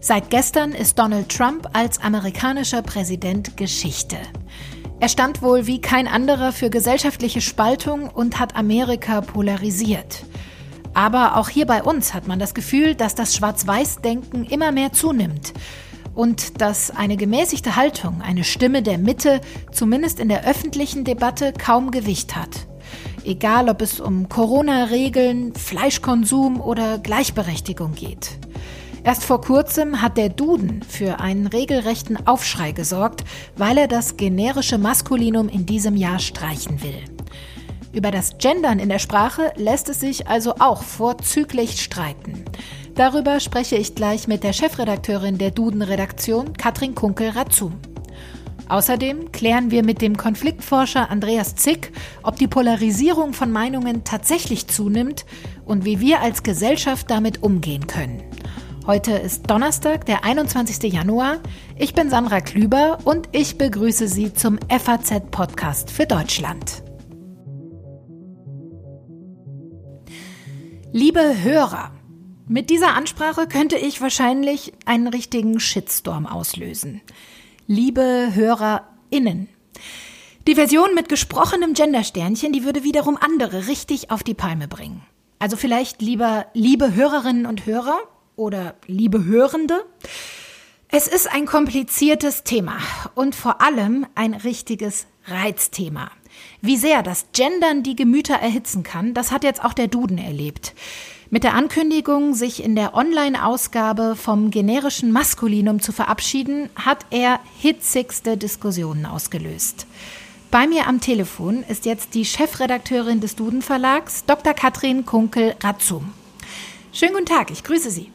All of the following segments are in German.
Seit gestern ist Donald Trump als amerikanischer Präsident Geschichte. Er stand wohl wie kein anderer für gesellschaftliche Spaltung und hat Amerika polarisiert. Aber auch hier bei uns hat man das Gefühl, dass das Schwarz-Weiß-Denken immer mehr zunimmt und dass eine gemäßigte Haltung, eine Stimme der Mitte, zumindest in der öffentlichen Debatte kaum Gewicht hat. Egal, ob es um Corona-Regeln, Fleischkonsum oder Gleichberechtigung geht. Erst vor kurzem hat der Duden für einen regelrechten Aufschrei gesorgt, weil er das generische Maskulinum in diesem Jahr streichen will. Über das Gendern in der Sprache lässt es sich also auch vorzüglich streiten. Darüber spreche ich gleich mit der Chefredakteurin der Duden-Redaktion, Katrin Kunkel-Razum. Außerdem klären wir mit dem Konfliktforscher Andreas Zick, ob die Polarisierung von Meinungen tatsächlich zunimmt und wie wir als Gesellschaft damit umgehen können. Heute ist Donnerstag, der 21. Januar. Ich bin Sandra Klüber und ich begrüße Sie zum FAZ-Podcast für Deutschland. Liebe Hörer, mit dieser Ansprache könnte ich wahrscheinlich einen richtigen Shitstorm auslösen. Liebe HörerInnen. Die Version mit gesprochenem Gendersternchen, die würde wiederum andere richtig auf die Palme bringen. Also vielleicht lieber liebe Hörerinnen und Hörer oder liebe Hörende. Es ist ein kompliziertes Thema und vor allem ein richtiges Reizthema. Wie sehr das Gendern die Gemüter erhitzen kann, das hat jetzt auch der Duden erlebt. Mit der Ankündigung, sich in der Online-Ausgabe vom generischen Maskulinum zu verabschieden, hat er hitzigste Diskussionen ausgelöst. Bei mir am Telefon ist jetzt die Chefredakteurin des Duden Verlags, Dr. Katrin Kunkel-Ratzum. Schönen guten Tag, ich grüße Sie.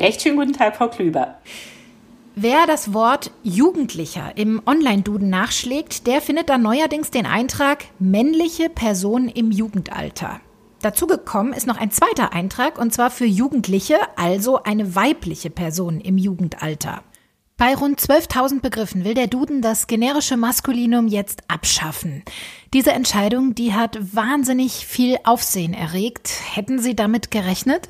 Recht schönen guten Tag, Frau Klüber. Wer das Wort Jugendlicher im Online-Duden nachschlägt, der findet dann neuerdings den Eintrag männliche Person im Jugendalter. Dazu gekommen ist noch ein zweiter Eintrag, und zwar für Jugendliche, also eine weibliche Person im Jugendalter. Bei rund 12.000 Begriffen will der Duden das generische Maskulinum jetzt abschaffen. Diese Entscheidung, die hat wahnsinnig viel Aufsehen erregt. Hätten Sie damit gerechnet?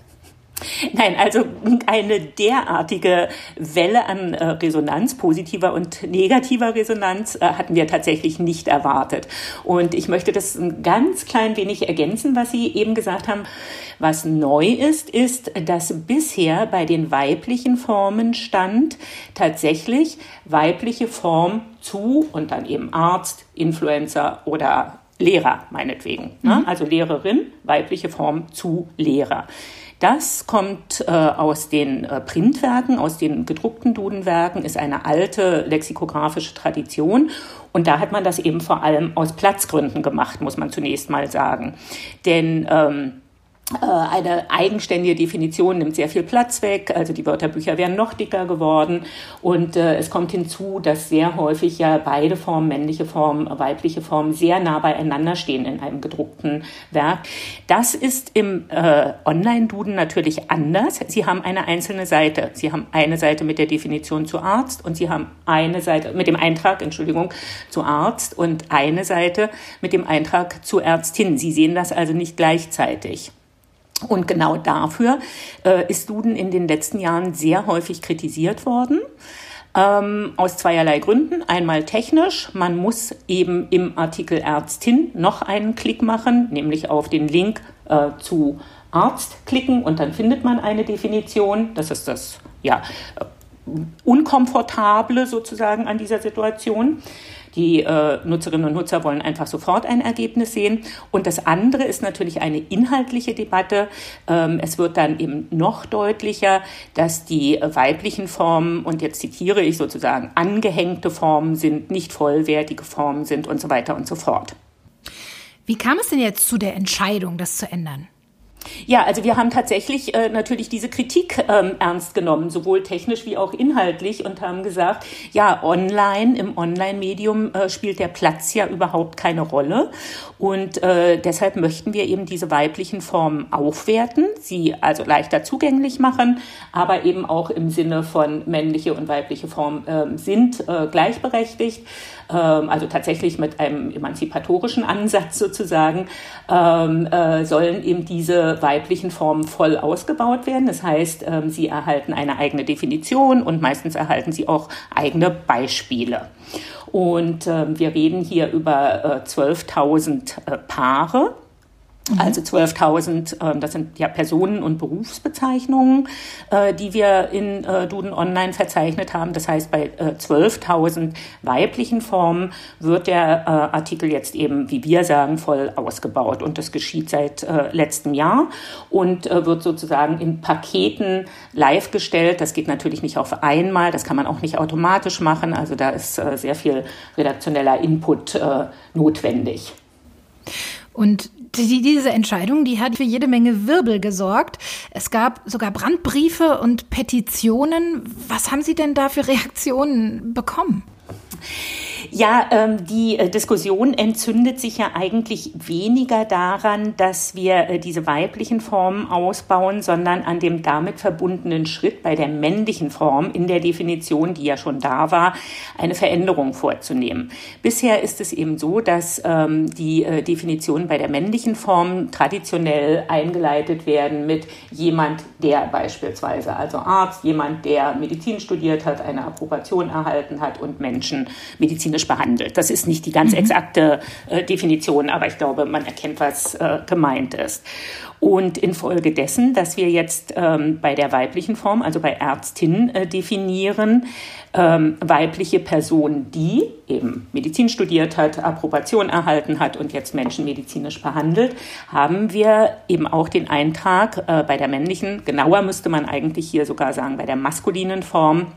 Nein, also eine derartige Welle an äh, Resonanz, positiver und negativer Resonanz, äh, hatten wir tatsächlich nicht erwartet. Und ich möchte das ein ganz klein wenig ergänzen, was Sie eben gesagt haben. Was neu ist, ist, dass bisher bei den weiblichen Formen stand tatsächlich weibliche Form zu und dann eben Arzt, Influencer oder Lehrer meinetwegen. Ne? Mhm. Also Lehrerin, weibliche Form zu Lehrer. Das kommt äh, aus den äh, Printwerken, aus den gedruckten Dudenwerken, ist eine alte lexikografische Tradition. Und da hat man das eben vor allem aus Platzgründen gemacht, muss man zunächst mal sagen. Denn ähm, äh, eine eigenständige Definition nimmt sehr viel Platz weg, also die Wörterbücher werden noch dicker geworden und äh, es kommt hinzu, dass sehr häufig ja beide Formen, männliche Form, weibliche Form, sehr nah beieinander stehen in einem gedruckten Werk. Das ist im äh, Online-Duden natürlich anders. Sie haben eine einzelne Seite. Sie haben eine Seite mit der Definition zu Arzt und Sie haben eine Seite mit dem Eintrag, Entschuldigung, zu Arzt und eine Seite mit dem Eintrag zu Ärztin. Sie sehen das also nicht gleichzeitig. Und genau dafür äh, ist Duden in den letzten Jahren sehr häufig kritisiert worden. Ähm, aus zweierlei Gründen. Einmal technisch. Man muss eben im Artikel Ärztin noch einen Klick machen, nämlich auf den Link äh, zu Arzt klicken und dann findet man eine Definition. Das ist das, ja, Unkomfortable sozusagen an dieser Situation. Die äh, Nutzerinnen und Nutzer wollen einfach sofort ein Ergebnis sehen. Und das andere ist natürlich eine inhaltliche Debatte. Ähm, es wird dann eben noch deutlicher, dass die weiblichen Formen, und jetzt zitiere ich sozusagen, angehängte Formen sind, nicht vollwertige Formen sind und so weiter und so fort. Wie kam es denn jetzt zu der Entscheidung, das zu ändern? Ja, also wir haben tatsächlich äh, natürlich diese Kritik ähm, ernst genommen, sowohl technisch wie auch inhaltlich und haben gesagt, ja, online, im Online-Medium äh, spielt der Platz ja überhaupt keine Rolle. Und äh, deshalb möchten wir eben diese weiblichen Formen aufwerten, sie also leichter zugänglich machen, aber eben auch im Sinne von männliche und weibliche Formen ähm, sind äh, gleichberechtigt ähm, also tatsächlich mit einem emanzipatorischen Ansatz sozusagen, ähm, äh, sollen eben diese weiblichen Formen voll ausgebaut werden. Das heißt, ähm, sie erhalten eine eigene Definition und meistens erhalten sie auch eigene Beispiele. Und äh, wir reden hier über äh, 12.000 äh, Paare. Mhm. Also 12.000, äh, das sind ja Personen- und Berufsbezeichnungen, äh, die wir in äh, Duden Online verzeichnet haben. Das heißt, bei äh, 12.000 weiblichen Formen wird der äh, Artikel jetzt eben, wie wir sagen, voll ausgebaut. Und das geschieht seit äh, letztem Jahr und äh, wird sozusagen in Paketen live gestellt. Das geht natürlich nicht auf einmal, das kann man auch nicht automatisch machen. Also da ist äh, sehr viel redaktioneller Input äh, notwendig. Und die, diese Entscheidung, die hat für jede Menge Wirbel gesorgt. Es gab sogar Brandbriefe und Petitionen. Was haben Sie denn da für Reaktionen bekommen? Ja, ähm, die äh, Diskussion entzündet sich ja eigentlich weniger daran, dass wir äh, diese weiblichen Formen ausbauen, sondern an dem damit verbundenen Schritt bei der männlichen Form in der Definition, die ja schon da war, eine Veränderung vorzunehmen. Bisher ist es eben so, dass ähm, die äh, Definitionen bei der männlichen Form traditionell eingeleitet werden mit jemand, der beispielsweise, also Arzt, jemand, der Medizin studiert hat, eine Approbation erhalten hat und Menschen medizinisch medizinisch behandelt. Das ist nicht die ganz mhm. exakte äh, Definition, aber ich glaube, man erkennt, was äh, gemeint ist. Und infolgedessen, dass wir jetzt ähm, bei der weiblichen Form, also bei Ärztin, äh, definieren, ähm, weibliche Person, die eben Medizin studiert hat, Approbation erhalten hat und jetzt Menschen medizinisch behandelt, haben wir eben auch den Eintrag äh, bei der männlichen, genauer müsste man eigentlich hier sogar sagen, bei der maskulinen Form,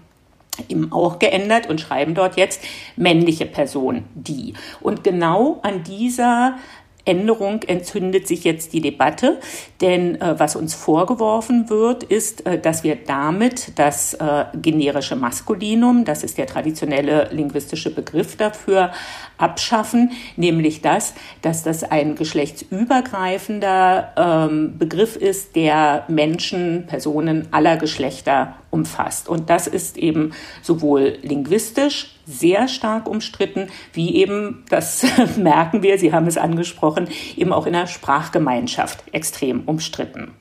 eben auch geändert und schreiben dort jetzt männliche Person, die. Und genau an dieser Änderung entzündet sich jetzt die Debatte, denn äh, was uns vorgeworfen wird, ist, äh, dass wir damit das äh, generische Maskulinum, das ist der traditionelle linguistische Begriff dafür, abschaffen, nämlich das, dass das ein geschlechtsübergreifender ähm, Begriff ist, der Menschen, Personen aller Geschlechter umfasst. Und das ist eben sowohl linguistisch sehr stark umstritten, wie eben, das merken wir, Sie haben es angesprochen, eben auch in der Sprachgemeinschaft extrem umstritten.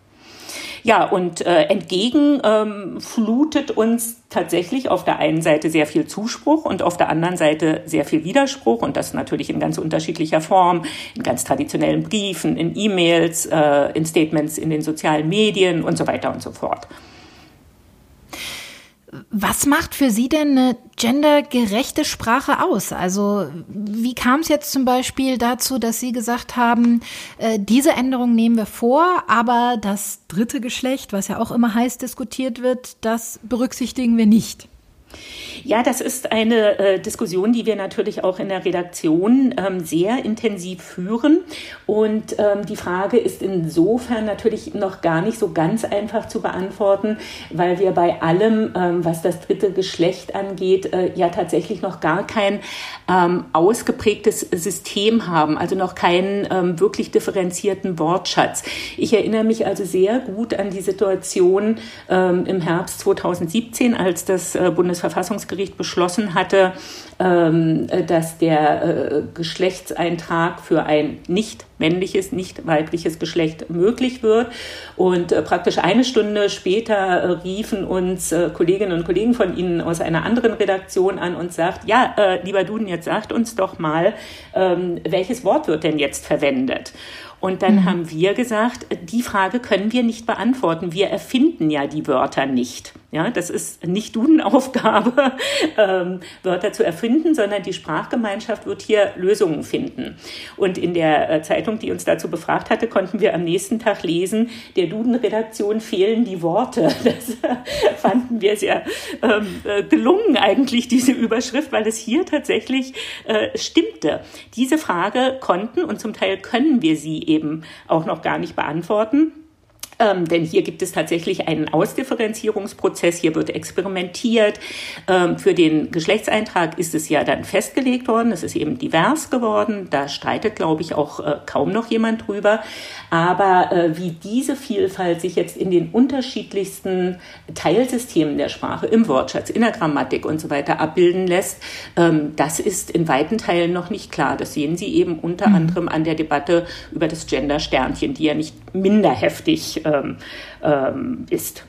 Ja, und äh, entgegen ähm, flutet uns tatsächlich auf der einen Seite sehr viel Zuspruch und auf der anderen Seite sehr viel Widerspruch und das natürlich in ganz unterschiedlicher Form, in ganz traditionellen Briefen, in E-Mails, äh, in Statements in den sozialen Medien und so weiter und so fort. Was macht für Sie denn eine gendergerechte Sprache aus? Also wie kam es jetzt zum Beispiel dazu, dass Sie gesagt haben, äh, diese Änderung nehmen wir vor, aber das dritte Geschlecht, was ja auch immer heiß diskutiert wird, das berücksichtigen wir nicht? Ja, das ist eine äh, Diskussion, die wir natürlich auch in der Redaktion ähm, sehr intensiv führen. Und ähm, die Frage ist insofern natürlich noch gar nicht so ganz einfach zu beantworten, weil wir bei allem, ähm, was das dritte Geschlecht angeht, äh, ja tatsächlich noch gar kein ähm, ausgeprägtes System haben, also noch keinen ähm, wirklich differenzierten Wortschatz. Ich erinnere mich also sehr gut an die Situation ähm, im Herbst 2017, als das äh, Bundesverfassungsgericht Bundesverfassungsgericht beschlossen hatte, ähm, dass der äh, Geschlechtseintrag für ein nicht männliches, nicht weibliches Geschlecht möglich wird. Und äh, praktisch eine Stunde später äh, riefen uns Kolleginnen und Kollegen von Ihnen aus einer anderen Redaktion an und sagt, ja, lieber Duden, jetzt sagt uns doch mal, ähm, welches Wort wird denn jetzt verwendet? Und dann mhm. haben wir gesagt, die Frage können wir nicht beantworten. Wir erfinden ja die Wörter nicht. Ja, das ist nicht Duden-Aufgabe, ähm, Wörter zu erfinden, sondern die Sprachgemeinschaft wird hier Lösungen finden. Und in der äh, Zeitung, die uns dazu befragt hatte, konnten wir am nächsten Tag lesen, der Duden-Redaktion fehlen die Worte. Das äh, fanden wir sehr ähm, äh, gelungen eigentlich, diese Überschrift, weil es hier tatsächlich äh, stimmte. Diese Frage konnten und zum Teil können wir sie eben auch noch gar nicht beantworten. Ähm, denn hier gibt es tatsächlich einen Ausdifferenzierungsprozess, hier wird experimentiert. Ähm, für den Geschlechtseintrag ist es ja dann festgelegt worden, es ist eben divers geworden, da streitet, glaube ich, auch äh, kaum noch jemand drüber. Aber äh, wie diese Vielfalt sich jetzt in den unterschiedlichsten Teilsystemen der Sprache, im Wortschatz, in der Grammatik und so weiter abbilden lässt, ähm, das ist in weiten Teilen noch nicht klar. Das sehen Sie eben unter mhm. anderem an der Debatte über das Gender-Sternchen, die ja nicht minder heftig ähm, ähm, ist.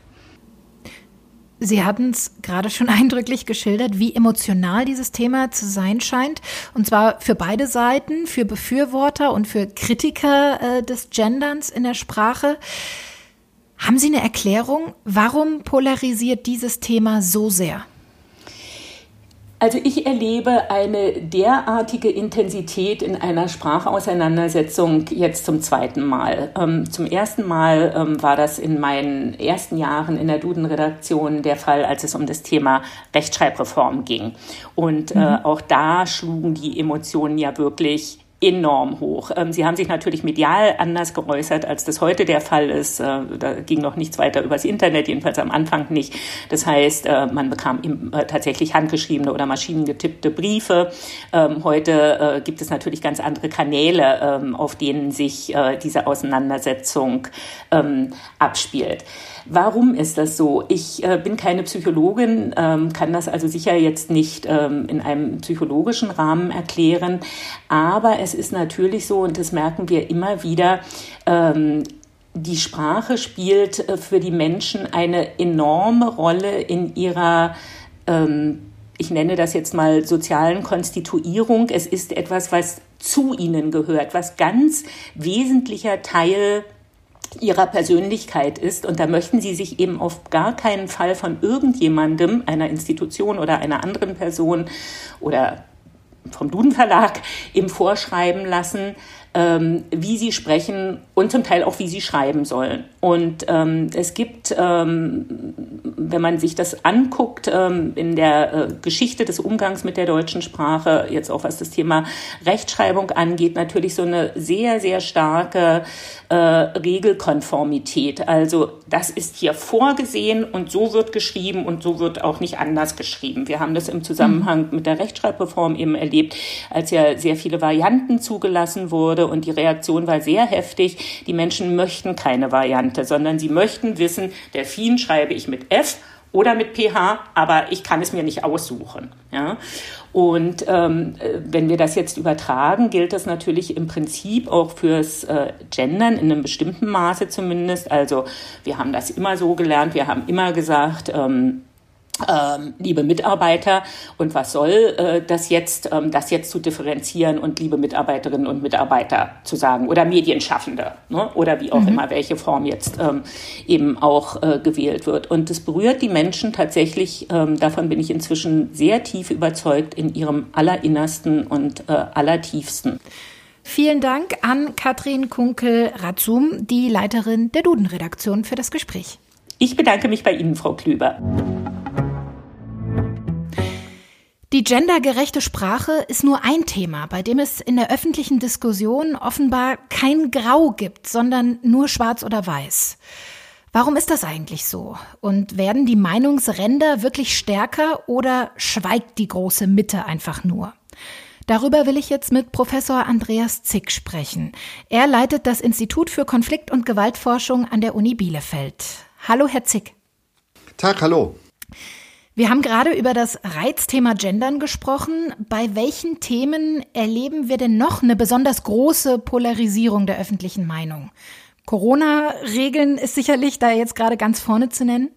Sie hatten es gerade schon eindrücklich geschildert, wie emotional dieses Thema zu sein scheint. Und zwar für beide Seiten, für Befürworter und für Kritiker äh, des Genderns in der Sprache. Haben Sie eine Erklärung, warum polarisiert dieses Thema so sehr? Also ich erlebe eine derartige Intensität in einer Sprachauseinandersetzung jetzt zum zweiten Mal. Ähm, zum ersten Mal ähm, war das in meinen ersten Jahren in der Duden-Redaktion der Fall, als es um das Thema Rechtschreibreform ging. Und äh, mhm. auch da schlugen die Emotionen ja wirklich enorm hoch. Ähm, sie haben sich natürlich medial anders geäußert, als das heute der Fall ist. Äh, da ging noch nichts weiter übers Internet, jedenfalls am Anfang nicht. Das heißt, äh, man bekam äh, tatsächlich handgeschriebene oder maschinengetippte Briefe. Ähm, heute gibt es natürlich ganz andere Kanäle, ähm, auf denen sich diese Auseinandersetzung abspielt. Warum ist das so? Ich bin keine Psychologin, kann das also sicher jetzt nicht in einem psychologischen Rahmen erklären, aber es ist natürlich so, und das merken wir immer wieder, ähm, die Sprache spielt äh, für die Menschen eine enorme Rolle in ihrer ähm, ich nenne das jetzt mal sozialen Konstituierung. Es ist etwas, was zu ihnen gehört, was ganz wesentlicher Teil ihrer Persönlichkeit ist. Und da möchten sie sich eben auf gar keinen Fall von irgendjemandem, einer Institution oder einer anderen Person oder vom Duden Verlag eben vorschreiben lassen, ähm, wie sie sprechen und zum Teil auch, wie sie schreiben sollen. Und ähm, es gibt, ähm, wenn man sich das anguckt, ähm, in der äh, Geschichte des Umgangs mit der deutschen Sprache, jetzt auch was das Thema Rechtschreibung angeht, natürlich so eine sehr, sehr starke äh, Regelkonformität. Also das ist hier vorgesehen und so wird geschrieben und so wird auch nicht anders geschrieben. Wir haben das im Zusammenhang mit der Rechtschreibreform eben erlebt, als ja sehr viele Varianten zugelassen wurden wurde und die Reaktion war sehr heftig. Die Menschen möchten keine Variante, sondern sie möchten wissen, Delfin schreibe ich mit F oder mit PH, aber ich kann es mir nicht aussuchen. Ja? Und ähm, wenn wir das jetzt übertragen, gilt das natürlich im Prinzip auch fürs äh, Gendern in einem bestimmten Maße zumindest. Also wir haben das immer so gelernt, wir haben immer gesagt, ähm, ähm, liebe Mitarbeiter und was soll äh, das jetzt, ähm, das jetzt zu differenzieren und liebe Mitarbeiterinnen und Mitarbeiter zu sagen oder Medienschaffende ne? oder wie auch mhm. immer, welche Form jetzt ähm, eben auch äh, gewählt wird. Und es berührt die Menschen tatsächlich, ähm, davon bin ich inzwischen sehr tief überzeugt, in ihrem allerinnersten und äh, allertiefsten. Vielen Dank an Katrin Kunkel-Ratzum, die Leiterin der Duden-Redaktion, für das Gespräch. Ich bedanke mich bei Ihnen, Frau Klüber. Die gendergerechte Sprache ist nur ein Thema, bei dem es in der öffentlichen Diskussion offenbar kein Grau gibt, sondern nur schwarz oder weiß. Warum ist das eigentlich so? Und werden die Meinungsränder wirklich stärker oder schweigt die große Mitte einfach nur? Darüber will ich jetzt mit Professor Andreas Zick sprechen. Er leitet das Institut für Konflikt- und Gewaltforschung an der Uni Bielefeld. Hallo, Herr Zick. Tag, hallo. Wir haben gerade über das Reizthema Gendern gesprochen. Bei welchen Themen erleben wir denn noch eine besonders große Polarisierung der öffentlichen Meinung? Corona-Regeln ist sicherlich da jetzt gerade ganz vorne zu nennen.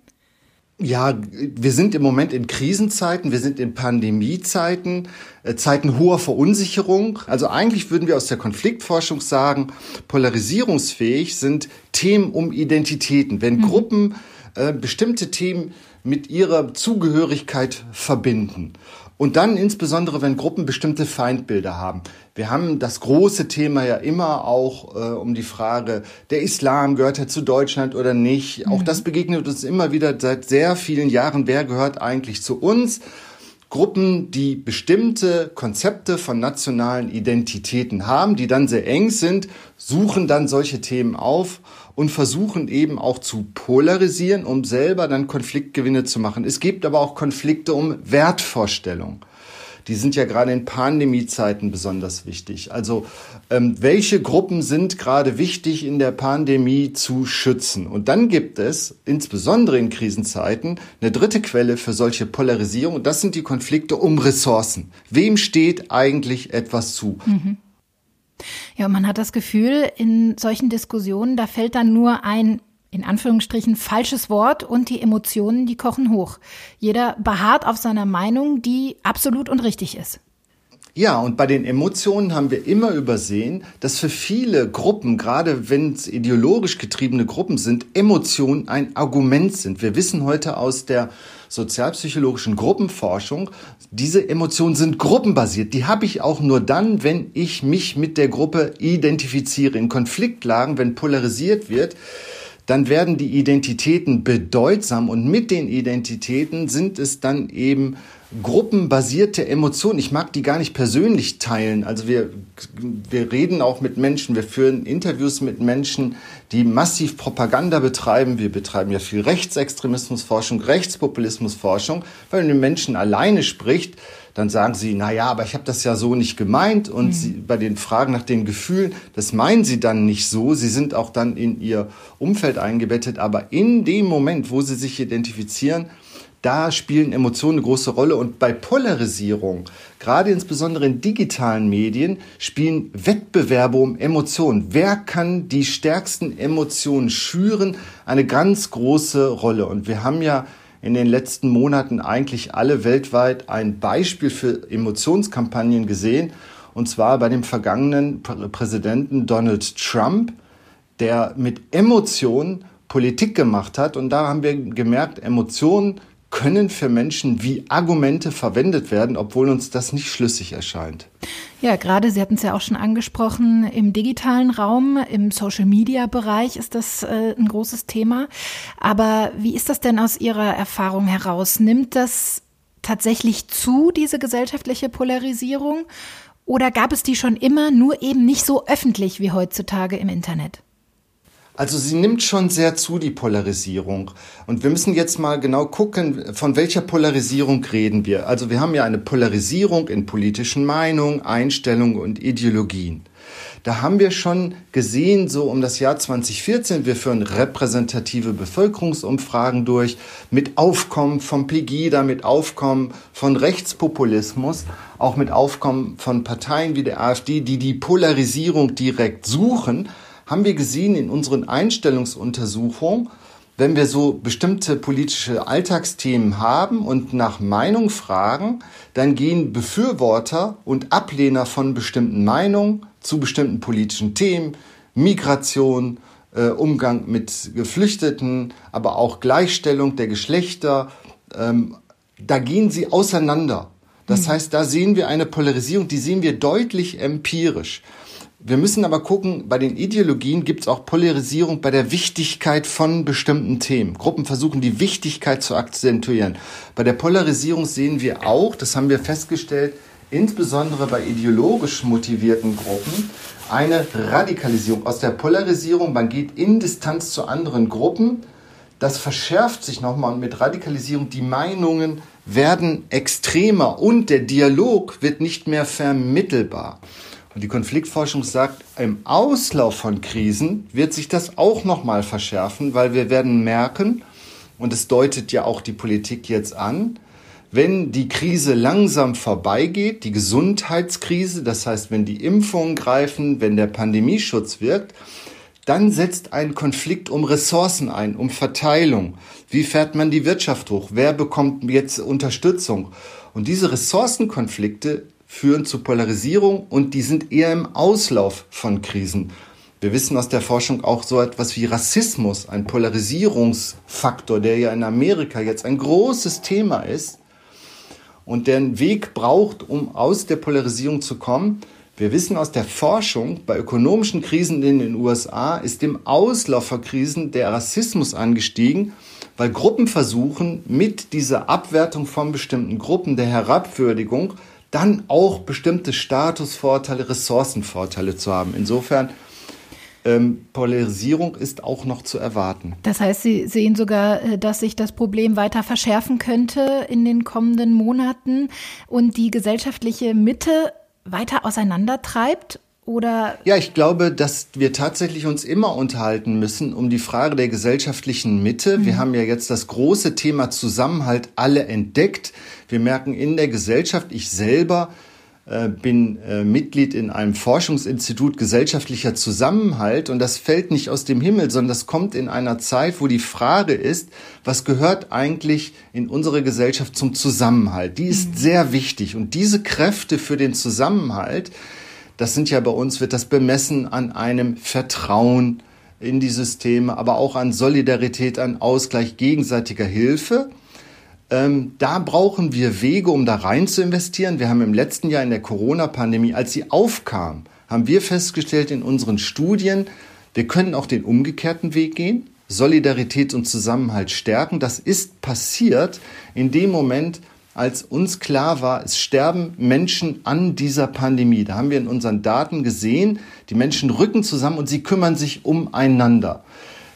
Ja, wir sind im Moment in Krisenzeiten, wir sind in Pandemiezeiten, äh, Zeiten hoher Verunsicherung. Also eigentlich würden wir aus der Konfliktforschung sagen, polarisierungsfähig sind Themen um Identitäten. Wenn mhm. Gruppen äh, bestimmte Themen mit ihrer Zugehörigkeit verbinden. Und dann insbesondere, wenn Gruppen bestimmte Feindbilder haben. Wir haben das große Thema ja immer auch äh, um die Frage, der Islam gehört er zu Deutschland oder nicht. Mhm. Auch das begegnet uns immer wieder seit sehr vielen Jahren. Wer gehört eigentlich zu uns? Gruppen, die bestimmte Konzepte von nationalen Identitäten haben, die dann sehr eng sind, suchen dann solche Themen auf und versuchen eben auch zu polarisieren, um selber dann Konfliktgewinne zu machen. Es gibt aber auch Konflikte um Wertvorstellung. Die sind ja gerade in Pandemiezeiten besonders wichtig. Also ähm, welche Gruppen sind gerade wichtig in der Pandemie zu schützen? Und dann gibt es insbesondere in Krisenzeiten eine dritte Quelle für solche Polarisierung. Und das sind die Konflikte um Ressourcen. Wem steht eigentlich etwas zu? Mhm. Ja, man hat das Gefühl, in solchen Diskussionen, da fällt dann nur ein in Anführungsstrichen falsches Wort und die Emotionen, die kochen hoch. Jeder beharrt auf seiner Meinung, die absolut und richtig ist. Ja, und bei den Emotionen haben wir immer übersehen, dass für viele Gruppen, gerade wenn es ideologisch getriebene Gruppen sind, Emotionen ein Argument sind. Wir wissen heute aus der sozialpsychologischen Gruppenforschung, diese Emotionen sind gruppenbasiert. Die habe ich auch nur dann, wenn ich mich mit der Gruppe identifiziere. In Konfliktlagen, wenn polarisiert wird, dann werden die Identitäten bedeutsam und mit den Identitäten sind es dann eben gruppenbasierte Emotionen. Ich mag die gar nicht persönlich teilen. Also wir, wir reden auch mit Menschen, wir führen Interviews mit Menschen, die massiv Propaganda betreiben. Wir betreiben ja viel Rechtsextremismusforschung, Rechtspopulismusforschung. Wenn ein Menschen alleine spricht, dann sagen sie, na ja, aber ich habe das ja so nicht gemeint. Und mhm. sie, bei den Fragen nach den Gefühlen, das meinen sie dann nicht so. Sie sind auch dann in ihr Umfeld eingebettet. Aber in dem Moment, wo sie sich identifizieren, da spielen Emotionen eine große Rolle. Und bei Polarisierung, gerade insbesondere in digitalen Medien, spielen Wettbewerbe um Emotionen. Wer kann die stärksten Emotionen schüren? Eine ganz große Rolle. Und wir haben ja in den letzten Monaten eigentlich alle weltweit ein Beispiel für Emotionskampagnen gesehen. Und zwar bei dem vergangenen Präsidenten Donald Trump, der mit Emotionen Politik gemacht hat. Und da haben wir gemerkt, Emotionen können für Menschen wie Argumente verwendet werden, obwohl uns das nicht schlüssig erscheint. Ja, gerade, Sie hatten es ja auch schon angesprochen, im digitalen Raum, im Social-Media-Bereich ist das äh, ein großes Thema. Aber wie ist das denn aus Ihrer Erfahrung heraus? Nimmt das tatsächlich zu, diese gesellschaftliche Polarisierung? Oder gab es die schon immer, nur eben nicht so öffentlich wie heutzutage im Internet? Also sie nimmt schon sehr zu, die Polarisierung. Und wir müssen jetzt mal genau gucken, von welcher Polarisierung reden wir. Also wir haben ja eine Polarisierung in politischen Meinungen, Einstellungen und Ideologien. Da haben wir schon gesehen, so um das Jahr 2014, wir führen repräsentative Bevölkerungsumfragen durch, mit Aufkommen von Pegida, mit Aufkommen von Rechtspopulismus, auch mit Aufkommen von Parteien wie der AfD, die die Polarisierung direkt suchen, haben wir gesehen in unseren Einstellungsuntersuchungen, wenn wir so bestimmte politische Alltagsthemen haben und nach Meinung fragen, dann gehen Befürworter und Ablehner von bestimmten Meinungen zu bestimmten politischen Themen, Migration, äh, Umgang mit Geflüchteten, aber auch Gleichstellung der Geschlechter, ähm, da gehen sie auseinander. Das mhm. heißt, da sehen wir eine Polarisierung, die sehen wir deutlich empirisch. Wir müssen aber gucken, bei den Ideologien gibt es auch Polarisierung bei der Wichtigkeit von bestimmten Themen. Gruppen versuchen die Wichtigkeit zu akzentuieren. Bei der Polarisierung sehen wir auch, das haben wir festgestellt, insbesondere bei ideologisch motivierten Gruppen, eine Radikalisierung. Aus der Polarisierung, man geht in Distanz zu anderen Gruppen, das verschärft sich nochmal und mit Radikalisierung die Meinungen werden extremer und der Dialog wird nicht mehr vermittelbar. Und die Konfliktforschung sagt, im Auslauf von Krisen wird sich das auch nochmal verschärfen, weil wir werden merken, und es deutet ja auch die Politik jetzt an, wenn die Krise langsam vorbeigeht, die Gesundheitskrise, das heißt, wenn die Impfungen greifen, wenn der Pandemieschutz wirkt, dann setzt ein Konflikt um Ressourcen ein, um Verteilung. Wie fährt man die Wirtschaft hoch? Wer bekommt jetzt Unterstützung? Und diese Ressourcenkonflikte führen zu Polarisierung und die sind eher im Auslauf von Krisen. Wir wissen aus der Forschung auch so etwas wie Rassismus, ein Polarisierungsfaktor, der ja in Amerika jetzt ein großes Thema ist und der einen Weg braucht, um aus der Polarisierung zu kommen. Wir wissen aus der Forschung, bei ökonomischen Krisen in den USA ist im Auslauf von Krisen der Rassismus angestiegen, weil Gruppen versuchen, mit dieser Abwertung von bestimmten Gruppen, der Herabwürdigung, dann auch bestimmte Statusvorteile, Ressourcenvorteile zu haben. Insofern ähm, Polarisierung ist auch noch zu erwarten. Das heißt, Sie sehen sogar, äh, dass sich das Problem weiter verschärfen könnte in den kommenden Monaten und die gesellschaftliche Mitte weiter auseinandertreibt oder? Ja, ich glaube, dass wir tatsächlich uns immer unterhalten müssen um die Frage der gesellschaftlichen Mitte. Mhm. Wir haben ja jetzt das große Thema Zusammenhalt alle entdeckt. Wir merken in der Gesellschaft, ich selber äh, bin äh, Mitglied in einem Forschungsinstitut gesellschaftlicher Zusammenhalt und das fällt nicht aus dem Himmel, sondern das kommt in einer Zeit, wo die Frage ist, was gehört eigentlich in unsere Gesellschaft zum Zusammenhalt? Die ist mhm. sehr wichtig und diese Kräfte für den Zusammenhalt, das sind ja bei uns, wird das bemessen an einem Vertrauen in die Systeme, aber auch an Solidarität, an Ausgleich, gegenseitiger Hilfe. Ähm, da brauchen wir Wege, um da rein zu investieren. Wir haben im letzten Jahr in der Corona-Pandemie, als sie aufkam, haben wir festgestellt in unseren Studien, wir können auch den umgekehrten Weg gehen, Solidarität und Zusammenhalt stärken. Das ist passiert in dem Moment, als uns klar war, es sterben Menschen an dieser Pandemie. Da haben wir in unseren Daten gesehen, die Menschen rücken zusammen und sie kümmern sich umeinander.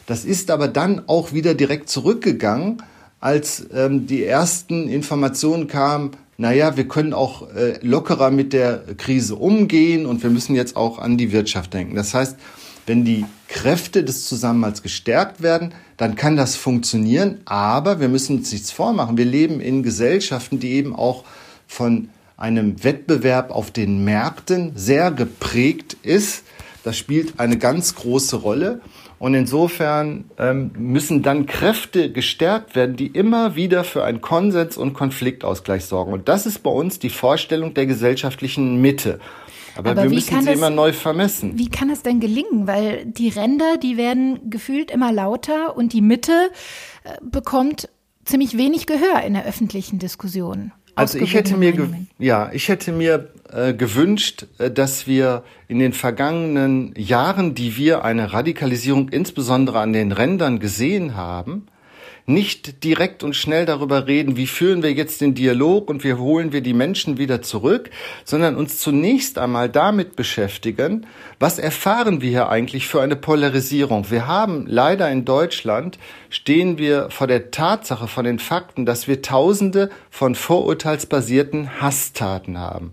Das ist aber dann auch wieder direkt zurückgegangen als ähm, die ersten Informationen kamen, naja, wir können auch äh, lockerer mit der Krise umgehen und wir müssen jetzt auch an die Wirtschaft denken. Das heißt, wenn die Kräfte des Zusammenhalts gestärkt werden, dann kann das funktionieren, aber wir müssen uns nichts vormachen. Wir leben in Gesellschaften, die eben auch von einem Wettbewerb auf den Märkten sehr geprägt ist. Das spielt eine ganz große Rolle. Und insofern ähm, müssen dann Kräfte gestärkt werden, die immer wieder für einen Konsens und Konfliktausgleich sorgen. Und das ist bei uns die Vorstellung der gesellschaftlichen Mitte. Aber, Aber wir müssen sie das, immer neu vermessen. Wie kann es denn gelingen? Weil die Ränder, die werden gefühlt immer lauter und die Mitte äh, bekommt ziemlich wenig Gehör in der öffentlichen Diskussion. Also ich hätte mir, ja, ich hätte mir äh, gewünscht, äh, dass wir in den vergangenen Jahren, die wir eine Radikalisierung insbesondere an den Rändern gesehen haben, nicht direkt und schnell darüber reden, wie führen wir jetzt den Dialog und wie holen wir die Menschen wieder zurück, sondern uns zunächst einmal damit beschäftigen, was erfahren wir hier eigentlich für eine Polarisierung. Wir haben leider in Deutschland, stehen wir vor der Tatsache, von den Fakten, dass wir Tausende von vorurteilsbasierten Hasstaten haben.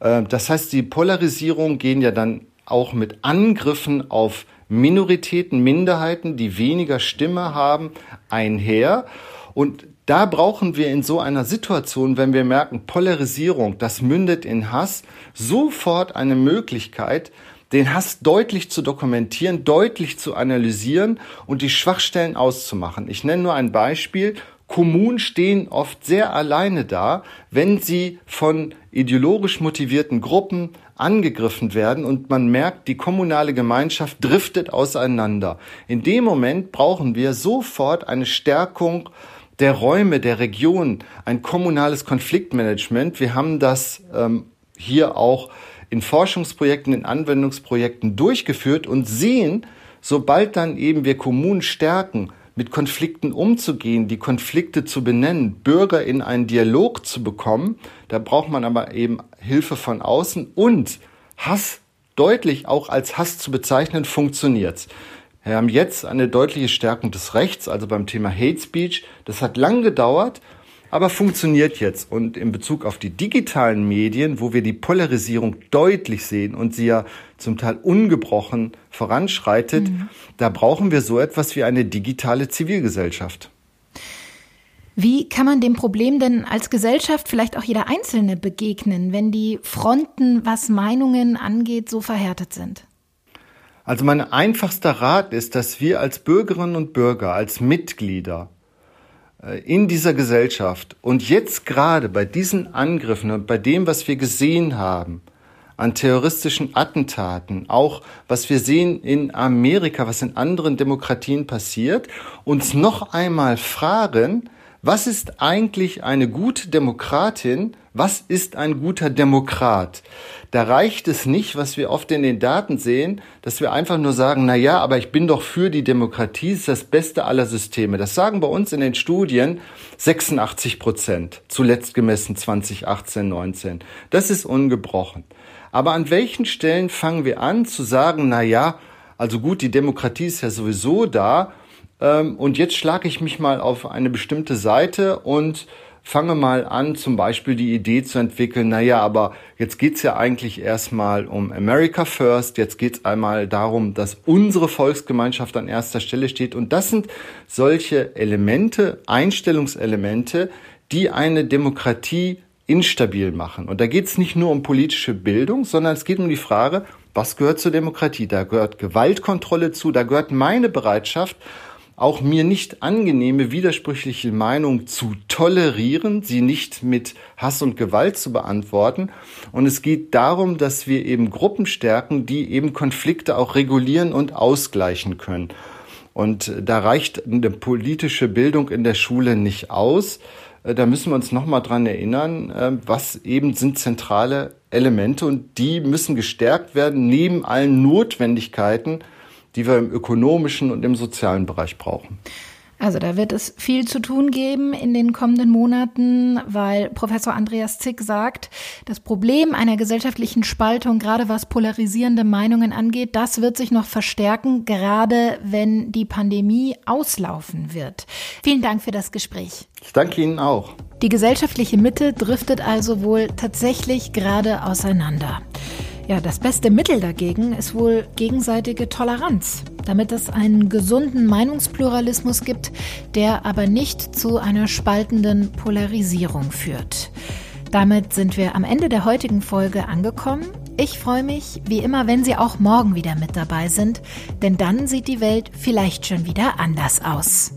Äh, das heißt, die Polarisierung gehen ja dann auch mit Angriffen auf Minoritäten, Minderheiten, die weniger Stimme haben, einher. Und da brauchen wir in so einer Situation, wenn wir merken, Polarisierung, das mündet in Hass, sofort eine Möglichkeit, den Hass deutlich zu dokumentieren, deutlich zu analysieren und die Schwachstellen auszumachen. Ich nenne nur ein Beispiel. Kommunen stehen oft sehr alleine da, wenn sie von ideologisch motivierten Gruppen angegriffen werden und man merkt, die kommunale Gemeinschaft driftet auseinander. In dem Moment brauchen wir sofort eine Stärkung der Räume, der Region, ein kommunales Konfliktmanagement. Wir haben das ähm, hier auch in Forschungsprojekten, in Anwendungsprojekten durchgeführt und sehen, sobald dann eben wir Kommunen stärken, mit Konflikten umzugehen, die Konflikte zu benennen, Bürger in einen Dialog zu bekommen. Da braucht man aber eben Hilfe von außen und Hass deutlich auch als Hass zu bezeichnen, funktioniert's. Wir haben jetzt eine deutliche Stärkung des Rechts, also beim Thema Hate Speech. Das hat lang gedauert, aber funktioniert jetzt. Und in Bezug auf die digitalen Medien, wo wir die Polarisierung deutlich sehen und sie ja zum Teil ungebrochen voranschreitet, mhm. da brauchen wir so etwas wie eine digitale Zivilgesellschaft. Wie kann man dem Problem denn als Gesellschaft, vielleicht auch jeder Einzelne, begegnen, wenn die Fronten, was Meinungen angeht, so verhärtet sind? Also mein einfachster Rat ist, dass wir als Bürgerinnen und Bürger, als Mitglieder in dieser Gesellschaft. Und jetzt gerade bei diesen Angriffen und bei dem, was wir gesehen haben, an terroristischen Attentaten, auch was wir sehen in Amerika, was in anderen Demokratien passiert, uns noch einmal fragen, was ist eigentlich eine gute Demokratin? Was ist ein guter Demokrat? Da reicht es nicht, was wir oft in den Daten sehen, dass wir einfach nur sagen, na ja, aber ich bin doch für die Demokratie, ist das beste aller Systeme. Das sagen bei uns in den Studien 86 Prozent, zuletzt gemessen 2018, 19. Das ist ungebrochen. Aber an welchen Stellen fangen wir an zu sagen, na ja, also gut, die Demokratie ist ja sowieso da, ähm, und jetzt schlage ich mich mal auf eine bestimmte Seite und fange mal an, zum Beispiel die Idee zu entwickeln, naja, aber jetzt geht's ja eigentlich erstmal um America First, jetzt geht's einmal darum, dass unsere Volksgemeinschaft an erster Stelle steht. Und das sind solche Elemente, Einstellungselemente, die eine Demokratie instabil machen. Und da geht es nicht nur um politische Bildung, sondern es geht um die Frage, was gehört zur Demokratie? Da gehört Gewaltkontrolle zu, da gehört meine Bereitschaft, auch mir nicht angenehme, widersprüchliche Meinungen zu tolerieren, sie nicht mit Hass und Gewalt zu beantworten. Und es geht darum, dass wir eben Gruppen stärken, die eben Konflikte auch regulieren und ausgleichen können. Und da reicht eine politische Bildung in der Schule nicht aus. Äh, da müssen wir uns nochmal dran erinnern, äh, was eben sind zentrale Elemente und die müssen gestärkt werden neben allen Notwendigkeiten, die wir im ökonomischen und im sozialen Bereich brauchen. Also da wird es viel zu tun geben in den kommenden Monaten, weil Professor Andreas Zick sagt, das Problem einer gesellschaftlichen Spaltung, gerade was polarisierende Meinungen angeht, das wird sich noch verstärken, gerade wenn die Pandemie auslaufen wird. Vielen Dank für das Gespräch. Ich danke Ihnen auch. Die gesellschaftliche Mitte driftet also wohl tatsächlich gerade auseinander. Ja, das beste Mittel dagegen ist wohl gegenseitige Toleranz, damit es einen gesunden Meinungspluralismus gibt, der aber nicht zu einer spaltenden Polarisierung führt. Damit sind wir am Ende der heutigen Folge angekommen. Ich freue mich, wie immer, wenn Sie auch morgen wieder mit dabei sind, denn dann sieht die Welt vielleicht schon wieder anders aus.